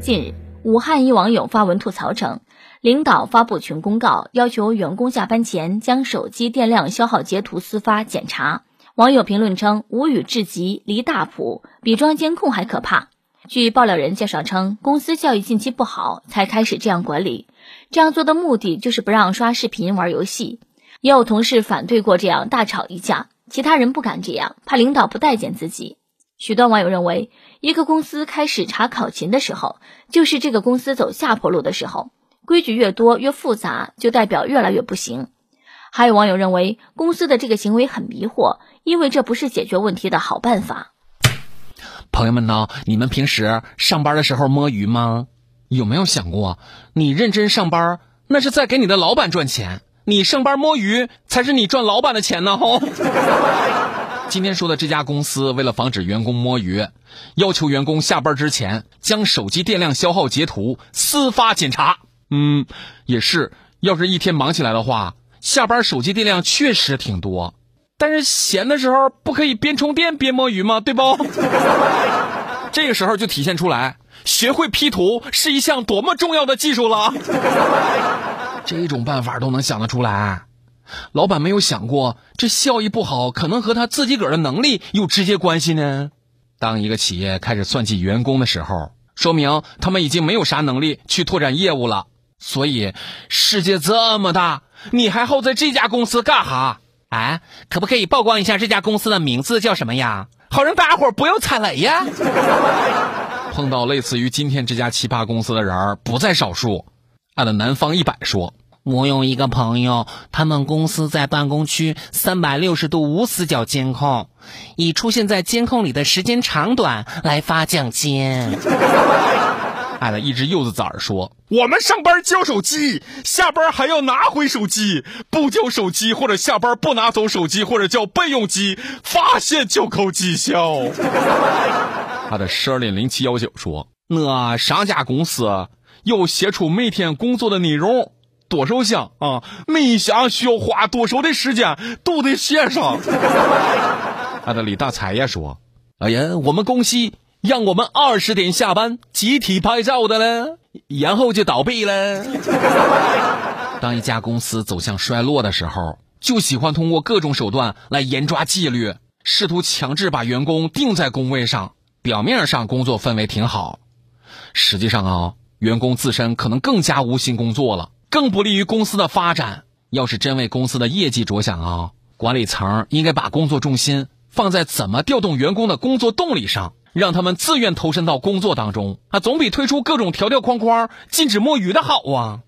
近日，武汉一网友发文吐槽称，领导发布群公告，要求员工下班前将手机电量消耗截图私发检查。网友评论称：“无语至极，离大谱，比装监控还可怕。”据爆料人介绍称，公司效益近期不好，才开始这样管理。这样做的目的就是不让刷视频、玩游戏。也有同事反对过这样，大吵一架。其他人不敢这样，怕领导不待见自己。许多网友认为，一个公司开始查考勤的时候，就是这个公司走下坡路的时候。规矩越多越复杂，就代表越来越不行。还有网友认为，公司的这个行为很迷惑，因为这不是解决问题的好办法。朋友们呢？你们平时上班的时候摸鱼吗？有没有想过，你认真上班，那是在给你的老板赚钱；你上班摸鱼，才是你赚老板的钱呢！吼。今天说的这家公司，为了防止员工摸鱼，要求员工下班之前将手机电量消耗截图私发检查。嗯，也是，要是一天忙起来的话，下班手机电量确实挺多。但是闲的时候不可以边充电边摸鱼吗？对不？这个时候就体现出来，学会 P 图是一项多么重要的技术了。这种办法都能想得出来，老板没有想过这效益不好可能和他自己个儿的能力有直接关系呢？当一个企业开始算计员工的时候，说明他们已经没有啥能力去拓展业务了。所以，世界这么大，你还耗在这家公司干哈？哎，可不可以曝光一下这家公司的名字叫什么呀？好让大家伙不要踩雷呀！碰到类似于今天这家奇葩公司的人不在少数。按的南方一百说，我有一个朋友，他们公司在办公区三百六十度无死角监控，以出现在监控里的时间长短来发奖金。爱了一只柚子崽儿说：“我们上班交手机，下班还要拿回手机。不交手机或者下班不拿走手机或者叫备用机，发现就扣绩效。”他的十二点零七幺九说：“那上家公司又写出每天工作的内容，多少项啊？每项需要花多少的时间都得写上。”他的李大才也说：“哎呀，我们公司。”让我们二十点下班集体拍照的了，然后就倒闭了。当一家公司走向衰落的时候，就喜欢通过各种手段来严抓纪律，试图强制把员工定在工位上。表面上工作氛围挺好，实际上啊，员工自身可能更加无心工作了，更不利于公司的发展。要是真为公司的业绩着想啊，管理层应该把工作重心放在怎么调动员工的工作动力上。让他们自愿投身到工作当中啊，总比推出各种条条框框禁止摸鱼的好啊。